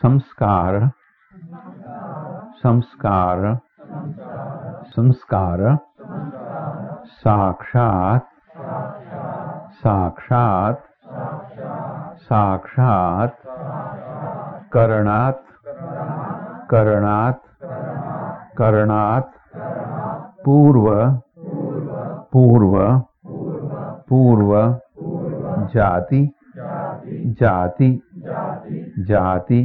संस्कार संस्कार संस्कार साक्षात साक्षात साक्षात करणात करणात करणात पूर्व पूर्व पूर्व जाति जाति जाति